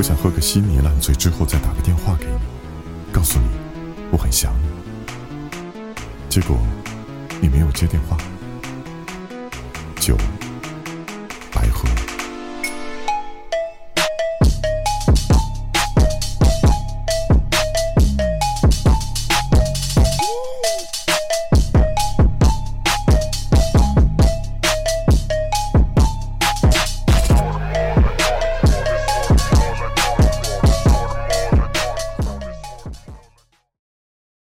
我想喝个稀泥烂醉之后再打个电话给你告诉你我很想你。结果你没有接电话。九